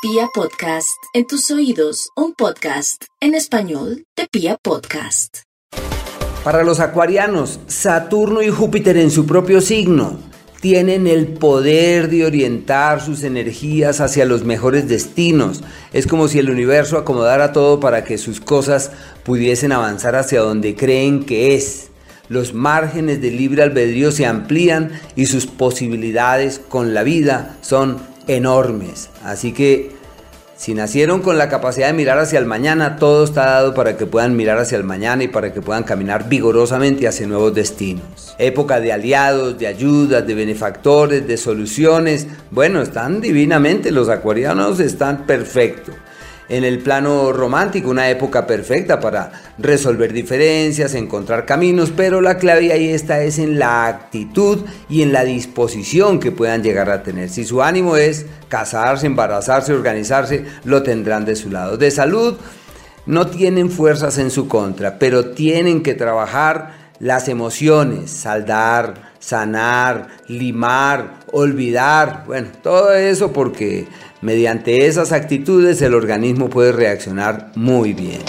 Pia Podcast, en tus oídos, un podcast en español de Pia Podcast. Para los acuarianos, Saturno y Júpiter en su propio signo tienen el poder de orientar sus energías hacia los mejores destinos. Es como si el universo acomodara todo para que sus cosas pudiesen avanzar hacia donde creen que es. Los márgenes de libre albedrío se amplían y sus posibilidades con la vida son enormes. Así que si nacieron con la capacidad de mirar hacia el mañana, todo está dado para que puedan mirar hacia el mañana y para que puedan caminar vigorosamente hacia nuevos destinos. Época de aliados, de ayudas, de benefactores, de soluciones. Bueno, están divinamente, los acuarianos están perfectos en el plano romántico, una época perfecta para resolver diferencias, encontrar caminos, pero la clave ahí está es en la actitud y en la disposición que puedan llegar a tener. Si su ánimo es casarse, embarazarse, organizarse, lo tendrán de su lado. De salud, no tienen fuerzas en su contra, pero tienen que trabajar las emociones, saldar, sanar, limar, olvidar, bueno, todo eso porque mediante esas actitudes el organismo puede reaccionar muy bien.